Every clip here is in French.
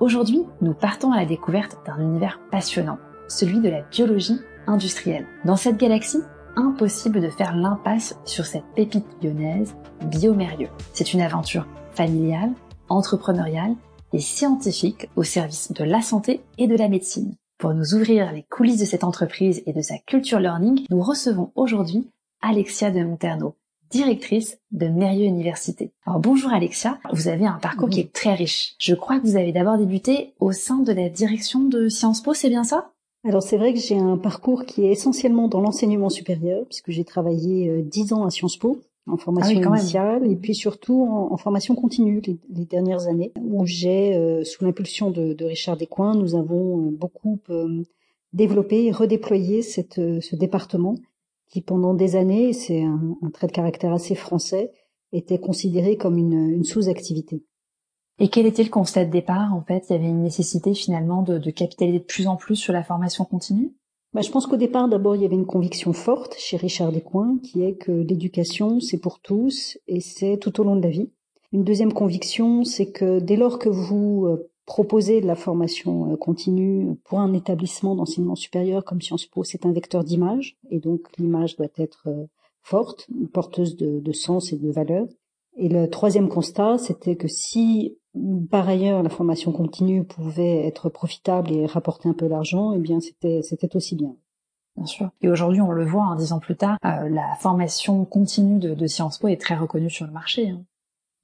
Aujourd'hui, nous partons à la découverte d'un univers passionnant, celui de la biologie industrielle. Dans cette galaxie, impossible de faire l'impasse sur cette pépite lyonnaise, Biomérieux. C'est une aventure familiale, entrepreneuriale et scientifique au service de la santé et de la médecine. Pour nous ouvrir les coulisses de cette entreprise et de sa culture learning, nous recevons aujourd'hui Alexia de Monterno, directrice de Mérieux Université. Alors bonjour Alexia, vous avez un parcours qui est très riche. Je crois que vous avez d'abord débuté au sein de la direction de Sciences Po, c'est bien ça? Alors c'est vrai que j'ai un parcours qui est essentiellement dans l'enseignement supérieur, puisque j'ai travaillé euh, dix ans à Sciences Po en formation ah initiale et puis surtout en, formation continue les, dernières années, où j'ai, euh, sous l'impulsion de, de, Richard Descoings, nous avons euh, beaucoup développé et redéployé cette, ce département qui pendant des années, c'est un, trait de caractère assez français, était considéré comme une, une sous-activité. Et quel était le constat de départ En fait, il y avait une nécessité finalement de, de capitaliser de plus en plus sur la formation continue? Bah, je pense qu'au départ, d'abord, il y avait une conviction forte chez Richard Descoings, qui est que l'éducation, c'est pour tous et c'est tout au long de la vie. Une deuxième conviction, c'est que dès lors que vous euh, proposer de la formation euh, continue pour un établissement d'enseignement supérieur comme Sciences Po, c'est un vecteur d'image, et donc l'image doit être euh, forte, porteuse de, sens et de valeur. Et le troisième constat, c'était que si par ailleurs la formation continue pouvait être profitable et rapporter un peu d'argent, eh bien c'était c'était aussi bien. Bien sûr. Et aujourd'hui, on le voit, hein, dix ans plus tard, euh, la formation continue de, Sciences Po est très reconnue sur le marché. Hein.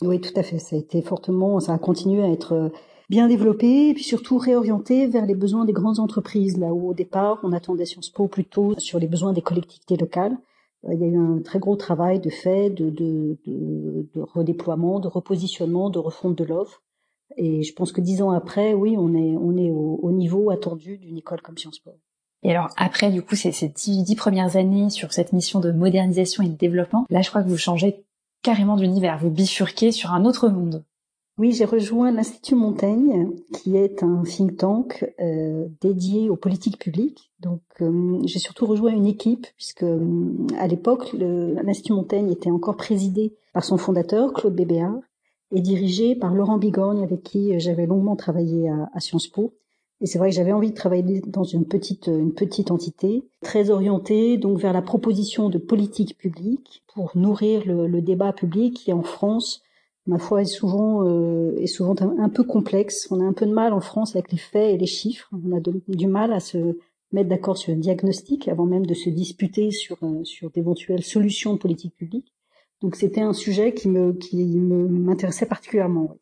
Oui, tout à fait. Ça a été fortement, ça a continué à être bien développé et puis surtout réorienté vers les besoins des grandes entreprises, là où au départ on attendait Sciences Po plutôt sur les besoins des collectivités locales. Euh, il y a eu un très gros travail de fait, de, de, de, redéploiement, de repositionnement, de refonte de l'offre. Et je pense que dix ans après, oui, on est, on est au, au niveau attendu d'une école comme Sciences Po. Et alors après, du coup, ces, ces dix, premières années sur cette mission de modernisation et de développement, là, je crois que vous changez carrément d'univers, vous bifurquez sur un autre monde. Oui, j'ai rejoint l'Institut Montaigne, qui est un think tank euh, dédié aux politiques publiques. Donc, euh, j'ai surtout rejoint une équipe, puisque euh, à l'époque, l'Institut Montaigne était encore présidé par son fondateur, Claude Bébéard, et dirigé par Laurent Bigorgne, avec qui j'avais longuement travaillé à, à Sciences Po. Et c'est vrai que j'avais envie de travailler dans une petite, une petite entité, très orientée donc vers la proposition de politiques publiques pour nourrir le, le débat public qui, en France, ma foi, est souvent euh, est souvent un, peu complexe. On a un peu de mal en France avec les faits et les chiffres. On a du mal à se mettre d'accord sur un diagnostic avant même de se disputer sur euh, sur d'éventuelles solutions de politique publique. Donc c'était un sujet qui me qui m'intéressait particulièrement.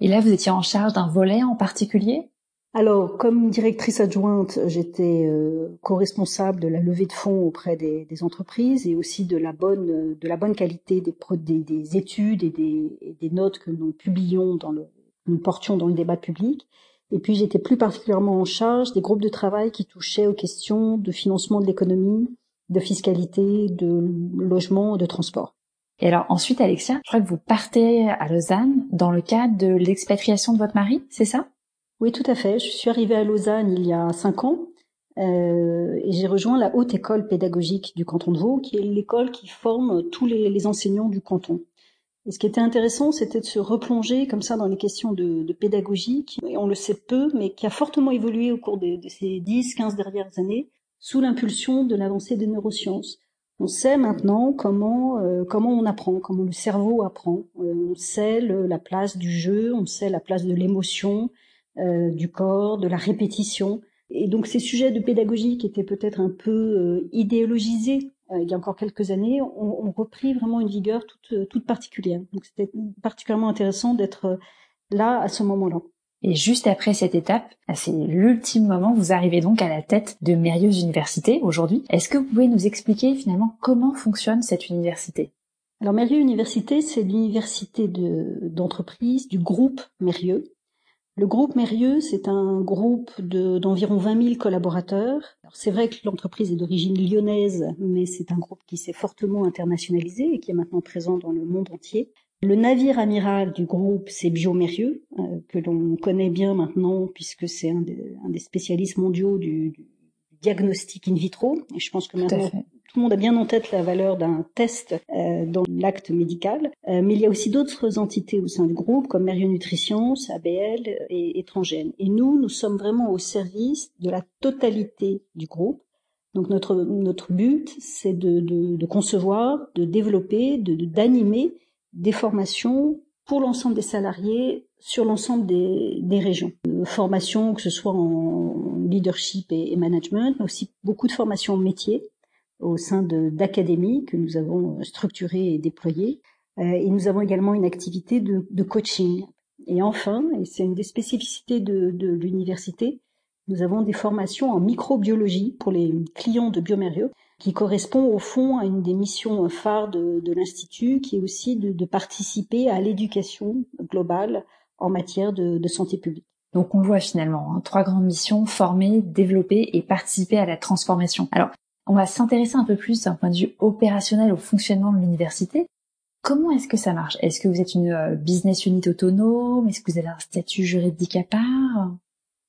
Et là, vous étiez en charge d'un volet en particulier? Alors, comme directrice adjointe, j'étais euh, co-responsable de la levée de fonds auprès des, entreprises et aussi de la bonne, de la bonne qualité des, des, études et des, notes que nous publions dans le, nous portions dans le débat public. Et puis, j'étais plus particulièrement en charge des groupes de travail qui touchaient aux questions de financement de l'économie, de fiscalité, de logement, de transport. Et alors ensuite, Alexia, je crois que vous partez à Lausanne dans le cadre de l'expatriation de votre mari, c'est ça? Oui, tout à fait. Je suis arrivée à Lausanne il y a cinq ans euh, et j'ai rejoint la haute école pédagogique du canton de Vaud, qui est l'école qui forme tous les, enseignants du canton. Et ce qui était intéressant, c'était de se replonger comme ça dans les questions de, pédagogie, qui, on le sait peu, mais qui a fortement évolué au cours de, ces 10, 15 dernières années, sous l'impulsion de l'avancée des neurosciences. On sait maintenant comment euh, comment on apprend, comment le cerveau apprend. Euh, on sait la place du jeu, on sait la place de l'émotion, euh, du corps, de la répétition. Et donc ces sujets de pédagogie qui étaient peut-être un peu euh, idéologisés euh, il y a encore quelques années ont, repris vraiment une vigueur toute, toute particulière. Donc c'était particulièrement intéressant d'être là à ce moment-là. Et juste après cette étape, c'est l'ultime moment, vous arrivez donc à la tête de Mérieux Université aujourd'hui. Est-ce que vous pouvez nous expliquer finalement comment fonctionne cette université? Alors Mérieux Université, c'est l'université d'entreprise du groupe Mérieux, le groupe Mérieux, c'est un groupe d'environ 20 000 collaborateurs. C'est vrai que l'entreprise est d'origine lyonnaise, mais c'est un groupe qui s'est fortement internationalisé et qui est maintenant présent dans le monde entier. Le navire amiral du groupe, c'est Biomérieux, euh, que l'on connaît bien maintenant puisque c'est un, des spécialistes mondiaux du, diagnostic in vitro. Et je pense que maintenant tout le monde a bien en tête la valeur d'un test euh, dans l'acte médical, euh, mais il y a aussi d'autres entités au sein du groupe, comme Merieux Nutrition, ABL et Étrangène. Et nous, nous sommes vraiment au service de la totalité du groupe. Donc notre, notre but, c'est de, de, de, concevoir, de développer, de d'animer des formations pour l'ensemble des salariés sur l'ensemble des, des régions. Euh, formations que ce soit en leadership et, et management, mais aussi beaucoup de formations métiers au sein d'académies que nous avons structurées et déployées. Euh, et nous avons également une activité de, de coaching. Et enfin, et c'est une des spécificités de, de l'université, nous avons des formations en microbiologie pour les clients de Biomérieux, qui correspond au fond à une des missions phares de, de l'Institut, qui est aussi de, de participer à l'éducation globale en matière de, de, santé publique. Donc on voit finalement hein, trois grandes missions, former, développer et participer à la transformation. Alors on va s'intéresser un peu plus d'un point de vue opérationnel au fonctionnement de l'université. Comment est-ce que ça marche? Est-ce que vous êtes une euh, business unit autonome? Est-ce que vous avez un statut juridique à part?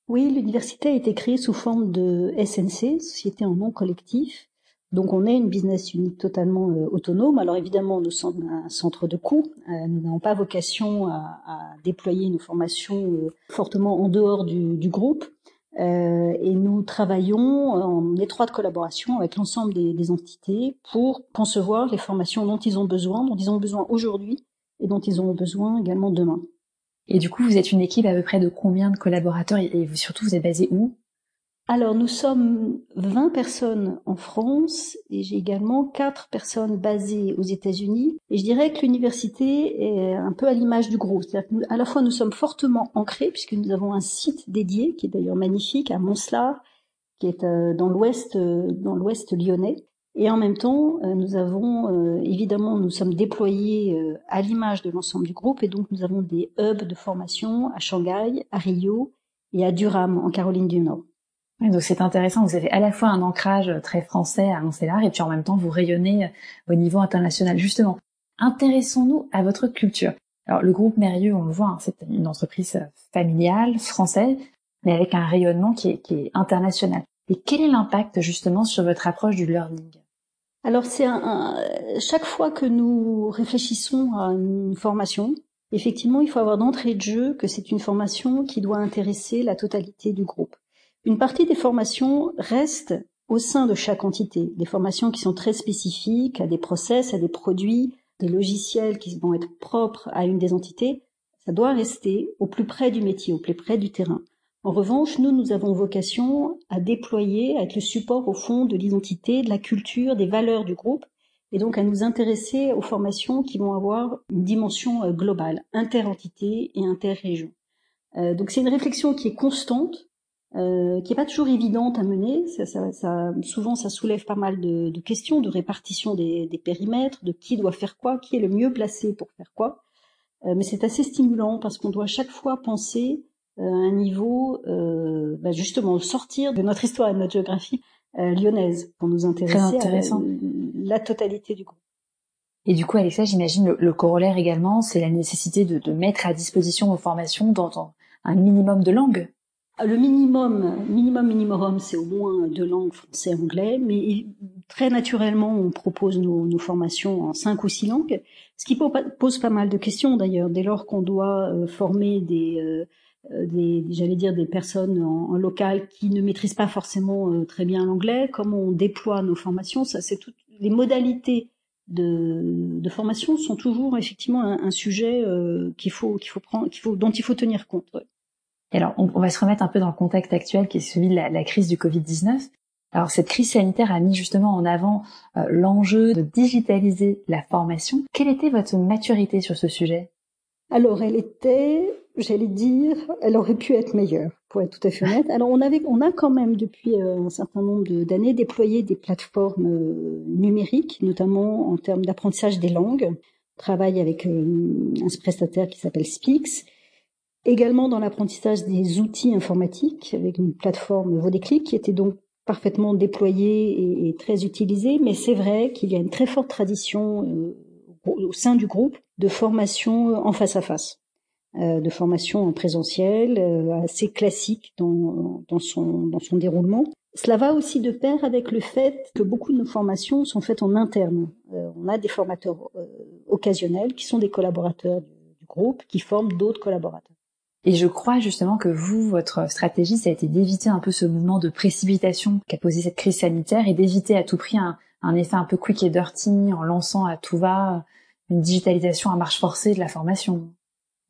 Oui, l'université a été créée sous forme de SNC, Société en nom collectif. Donc on est une business unit totalement euh, autonome. Alors évidemment, nous sommes un centre de coûts. Euh, nous n'avons pas vocation à, déployer nos formations fortement en dehors du groupe. Euh, et nous travaillons en étroite collaboration avec l'ensemble des, des, entités pour concevoir les formations dont ils ont besoin, dont ils ont besoin aujourd'hui et dont ils auront besoin également demain. Et du coup, vous êtes une équipe à peu près de combien de collaborateurs et surtout, vous êtes basé où? Alors nous sommes 20 personnes en France et j'ai également 4 personnes basées aux États-Unis. Et je dirais que l'université est un peu à l'image du groupe. C'est-à-dire qu'à la fois nous sommes fortement ancrés puisque nous avons un site dédié qui est d'ailleurs magnifique à Montslar, qui est euh, dans l'ouest euh, dans l'ouest lyonnais. Et en même temps, euh, nous avons évidemment nous sommes déployés à l'image de l'ensemble du groupe et donc nous avons des hubs de formation à Shanghai, à Rio et à Durham en Caroline du Nord donc c'est intéressant, vous avez à la fois un ancrage très français à Moncellar et puis en même temps vous rayonnez au niveau international. Justement, intéressons-nous à votre culture. Alors le groupe Mérieux, on le voit, hein, c'est une entreprise familiale, française, mais avec un rayonnement qui est, qui est international. Et quel est l'impact justement sur votre approche du learning? Alors c'est un, chaque fois que nous réfléchissons à une formation, effectivement, il faut avoir d'entrée de jeu que c'est une formation qui doit intéresser la totalité du groupe. Une partie des formations reste au sein de chaque entité, des formations qui sont très spécifiques à des process, à des produits, des logiciels qui vont être propres à une des entités. Ça doit rester au plus près du métier, au plus près du terrain. En revanche, nous, nous avons vocation à déployer, à être le support au fond de l'identité, de la culture, des valeurs du groupe, et donc à nous intéresser aux formations qui vont avoir une dimension euh, globale, interentité et interrégion. Euh, donc c'est une réflexion qui est constante, euh, qui est pas toujours évidente à mener. Ça, ça, ça, souvent, ça soulève pas mal de, de questions de répartition des, des, périmètres, de qui doit faire quoi, qui est le mieux placé pour faire quoi. Euh, mais c'est assez stimulant parce qu'on doit chaque fois penser euh, à un niveau, euh, bah justement, sortir de notre histoire et de notre géographie euh, lyonnaise pour nous intéresser à la, totalité du groupe. Et du coup, Alexa, j'imagine le, le, corollaire également, c'est la nécessité de, de, mettre à disposition vos formations dans, dans un minimum de langues le minimum, minimum minimum, c'est au moins deux langues, français, anglais, mais très naturellement, on propose nos, formations en cinq ou six langues, ce qui pose pas mal de questions d'ailleurs, dès lors qu'on doit euh, former des, euh, euh, des j'allais dire, des personnes en, local qui ne maîtrisent pas forcément très bien l'anglais, comment on déploie nos formations, ça c'est toutes les modalités de, formation sont toujours effectivement un, sujet qu'il faut qu'il faut prendre, qu'il faut dont il faut tenir compte. Alors, on, va se remettre un peu dans le contexte actuel qui est celui de la, crise du Covid-19. Alors, cette crise sanitaire a mis justement en avant euh, l'enjeu de digitaliser la formation. Quelle était votre maturité sur ce sujet? Alors, elle était, j'allais dire, elle aurait pu être meilleure, pour être tout à fait honnête. Alors, on avait, on a quand même depuis euh, un certain nombre d'années déployé des plateformes euh, numériques, notamment en termes d'apprentissage des langues. On travaille avec un prestataire qui s'appelle Speaks également dans l'apprentissage des outils informatiques avec une plateforme Vodéclic qui était donc parfaitement déployée et, très utilisée, mais c'est vrai qu'il y a une très forte tradition euh, au sein du groupe de formation en face à face, euh, de formation en présentiel, euh, assez classique dans, son, dans son déroulement. Cela va aussi de pair avec le fait que beaucoup de nos formations sont faites en interne. Euh, on a des formateurs euh, occasionnels qui sont des collaborateurs du, groupe, qui forment d'autres collaborateurs. Et je crois justement que vous, votre stratégie, ça a été d'éviter un peu ce mouvement de précipitation qu'a posé cette crise sanitaire et d'éviter à tout prix un, effet un peu quick et dirty en lançant à tout va une digitalisation à marche forcée de la formation.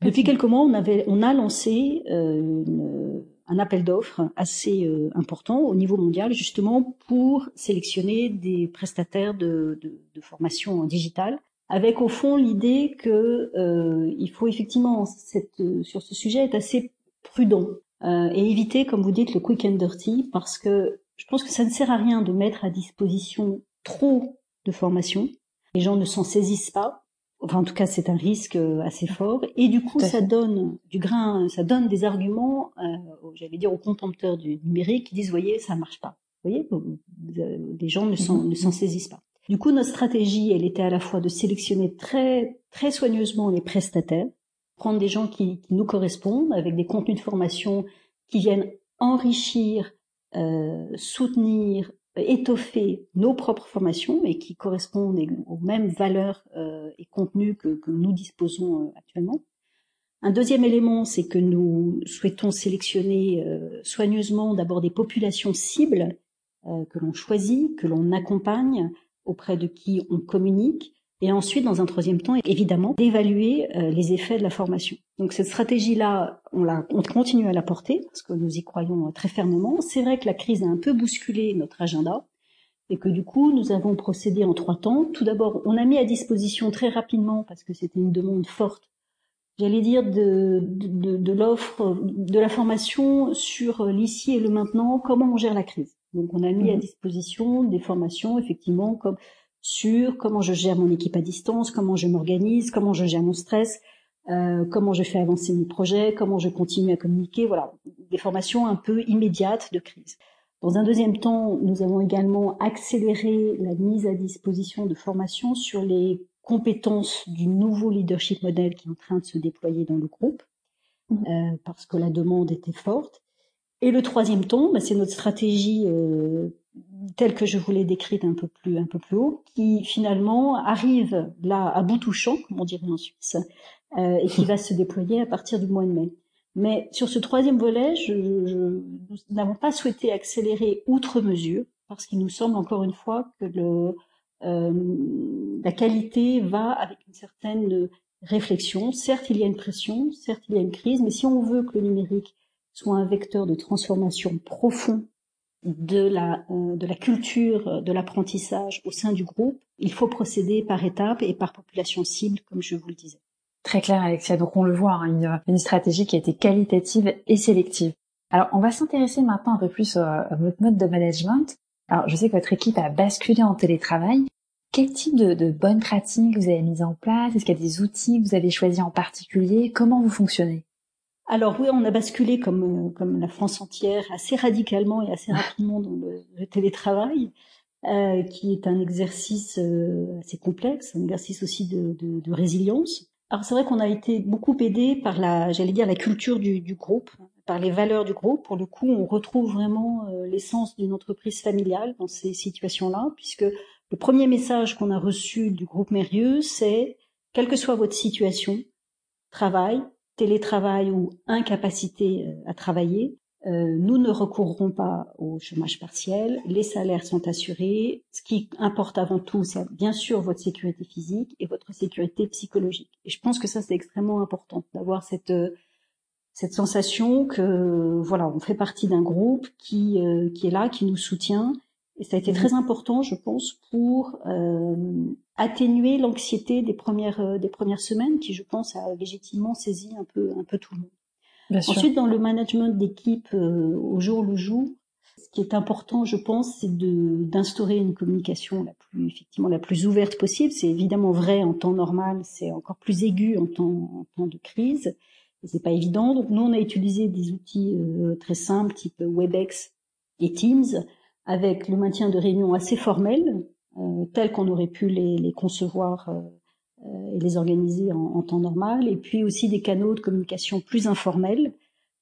Depuis quelques mois, on, avait, on a lancé euh, une, un appel d'offres assez euh, important au niveau mondial, justement pour sélectionner des prestataires de, de formation digitale, avec au fond l'idée que euh, il faut effectivement cette, sur ce sujet être assez prudent euh, et éviter, comme vous dites, le quick and dirty, parce que je pense que ça ne sert à rien de mettre à disposition trop de formation. Les gens ne s'en saisissent pas Enfin, en tout cas, c'est un risque euh, assez fort. Et du coup, ça donne du grain, ça donne des arguments, euh, j'allais dire, aux contempteurs du numérique qui disent, voyez, ça marche pas. Vous voyez, les gens ne s'en, mhm. ne s'en saisissent pas. Du coup, notre stratégie, elle était à la fois de sélectionner très, très soigneusement les prestataires, prendre des gens qui, nous correspondent, avec des contenus de formation qui viennent enrichir, euh, soutenir, étoffer nos propres formations et qui correspondent aux mêmes valeurs euh, et contenus que, nous disposons euh, actuellement. Un deuxième élément, c'est que nous souhaitons sélectionner euh, soigneusement d'abord des populations cibles que l'on choisit, que l'on accompagne, auprès de qui on communique, et ensuite, dans un troisième temps, évidemment, d'évaluer les effets de la formation. Donc cette stratégie-là, on, la, on continue à la porter parce que nous y croyons très fermement. C'est vrai que la crise a un peu bousculé notre agenda et que du coup, nous avons procédé en trois temps. Tout d'abord, on a mis à disposition très rapidement, parce que c'était une demande forte, j'allais dire, de, de, de l'offre, de la formation sur l'ici et le maintenant, comment on gère la crise. Donc on a mis à mmh. disposition des formations, effectivement, comme sur comment je gère mon équipe à distance, comment je m'organise, comment je gère mon stress, euh, comment je fais avancer mes projets, comment je continue à communiquer, voilà, des formations un peu immédiates de crise. Dans un deuxième temps, nous avons également accéléré la mise à disposition de formations sur les compétences du nouveau leadership model qui est en train de se déployer dans le groupe, mmh. euh, parce que la demande était forte. Et le troisième temps, bah, c'est notre stratégie euh, telle que je vous l'ai décrite un peu plus un peu plus haut, qui finalement arrive là à bout touchant, comme on dirait en Suisse, euh, et qui va se déployer à partir du mois de mai. Mais sur ce troisième volet, je, je, nous n'avons pas souhaité accélérer outre mesure, parce qu'il nous semble encore une fois que le, euh, la qualité va avec une certaine réflexion. Certes, il y a une pression, certes, il y a une crise, mais si on veut que le numérique soit un vecteur de transformation profond de la, euh, de la culture de l'apprentissage au sein du groupe, il faut procéder par étapes et par population cible, comme je vous le disais. Très clair, Alexia. Donc on le voit, hein, une, stratégie qui a été qualitative et sélective. Alors on va s'intéresser maintenant un peu plus à votre mode de management. Alors je sais que votre équipe a basculé en télétravail. Quel type de, de bonnes pratiques vous avez mis en place? Est-ce qu'il y a des outils que vous avez choisis en particulier? Comment vous fonctionnez? Alors oui, on a basculé comme comme la France entière assez radicalement et assez rapidement dans le, télétravail, euh, qui est un exercice euh, assez complexe, un exercice aussi de, de, de résilience. Alors c'est vrai qu'on a été beaucoup aidé par la, j'allais dire, la culture du, du, groupe, par les valeurs du groupe. Pour le coup, on retrouve vraiment euh, l'essence d'une entreprise familiale dans ces situations-là, puisque le premier message qu'on a reçu du groupe Mérieux, c'est quelle que soit votre situation, travail, télétravail ou incapacité euh, à travailler, euh, nous ne recourrons pas au chômage partiel, les salaires sont assurés. Ce qui importe avant tout, c'est bien sûr votre sécurité physique et votre sécurité psychologique. Et je pense que ça, c'est extrêmement important d'avoir cette euh, cette sensation que voilà, on fait partie d'un groupe qui qui est là, qui nous soutient. Et ça a été mmh. très important, je pense, pour atténuer l'anxiété des premières euh, des premières semaines qui je pense a légitimement saisi un peu un peu tout le monde. Ensuite dans le management d'équipe euh, au jour le jour, ce qui est important je pense c'est de d'instaurer une communication la plus effectivement la plus ouverte possible, c'est évidemment vrai en temps normal, c'est encore plus aigu en temps en temps de crise. C'est pas évident. Donc nous on a utilisé des outils euh, très simples type Webex et Teams avec le maintien de réunions assez formelles euh, tels qu'on aurait pu les, les concevoir euh, euh, et les organiser en, en, temps normal, et puis aussi des canaux de communication plus informels,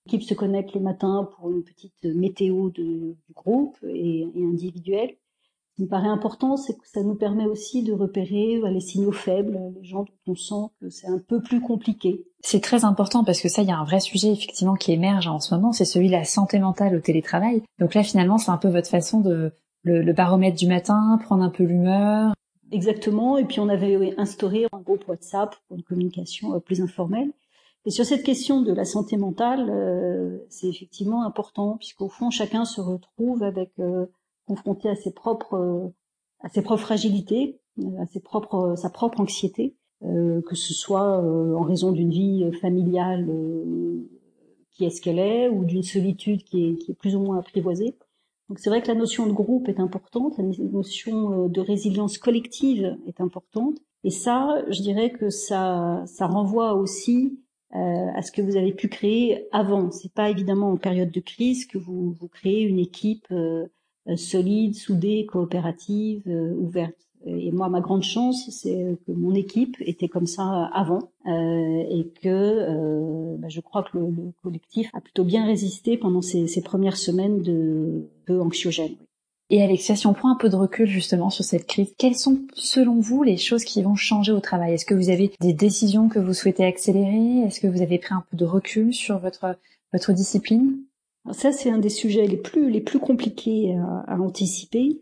L'équipe se connecte le matin pour une petite météo de, du groupe et, et individuelle. Ce qui me paraît important, c'est que ça nous permet aussi de repérer les signaux faibles, les gens dont on sent que c'est un peu plus compliqué. C'est très important parce que ça, il y a un vrai sujet effectivement qui émerge en ce moment, c'est celui de la santé mentale au télétravail. Donc là, finalement, c'est un peu votre façon de le, baromètre du matin, prendre un peu l'humeur. Exactement. Et puis on avait instauré un groupe WhatsApp pour une communication euh, plus informelle. Et sur cette question de la santé mentale, euh, c'est effectivement important puisqu'au fond chacun se retrouve avec euh, confronté à ses propres à ses propres fragilités, à ses propres sa propre anxiété, que ce soit en raison d'une vie familiale qui est ce qu'elle est ou d'une solitude qui est, qui est plus ou moins apprivoisée. Donc c'est vrai que la notion de groupe est importante, la notion euh, de résilience collective est importante. Et ça, je dirais que ça, ça renvoie aussi euh, à ce que vous avez pu créer avant. C'est pas évidemment en période de crise que vous, vous créez une équipe euh, solide, soudée, coopérative, ouverte. Et moi, ma grande chance, c'est que mon équipe était comme ça avant euh, et que euh, bah, je crois que le, le, collectif a plutôt bien résisté pendant ces, ces premières semaines de peu anxiogènes. Et Alexia, si on prend un peu de recul justement sur cette crise, quelles sont selon vous les choses qui vont changer au travail? Est-ce que vous avez des décisions que vous souhaitez accélérer? Est-ce que vous avez pris un peu de recul sur votre votre discipline? Ça, c'est un des sujets les plus les plus compliqués à, à anticiper.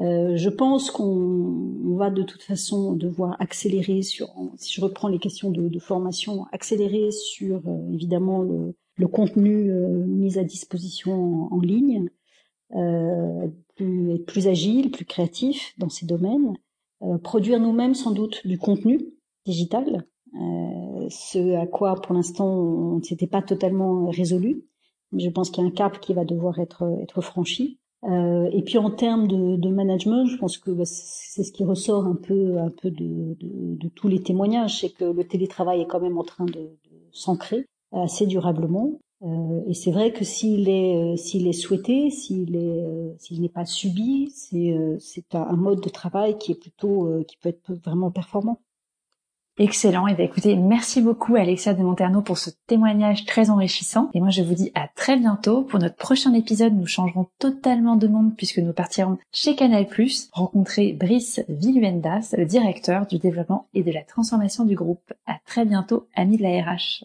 Euh, je pense qu'on va de toute façon devoir accélérer sur, si je reprends les questions de, de formation, accélérer sur euh, évidemment le, le contenu euh, mis à disposition en, en ligne, euh, plus, être plus agile, plus créatif dans ces domaines, produire nous-mêmes sans doute du contenu digital, ce à quoi pour l'instant on ne s'était pas totalement résolu. Je pense qu'il y a un cap qui va devoir être, franchi. Euh, et puis en termes de, management, je pense que bah, c'est ce qui ressort un peu, de, tous les témoignages, c'est que le télétravail est quand même en train de, s'ancrer assez durablement. Euh, et c'est vrai que s'il est, euh, souhaité, s'il n'est pas subi, c'est, c'est un mode de travail qui est plutôt, qui peut être vraiment performant. Excellent. Et eh bien, écoutez, merci beaucoup Alexia de Monterno pour ce témoignage très enrichissant. Et moi, je vous dis à très bientôt. Pour notre prochain épisode, nous changerons totalement de monde puisque nous partirons chez Canal+, rencontrer Brice Villuendas, le directeur du développement et de la transformation du groupe. À très bientôt, amis de la RH.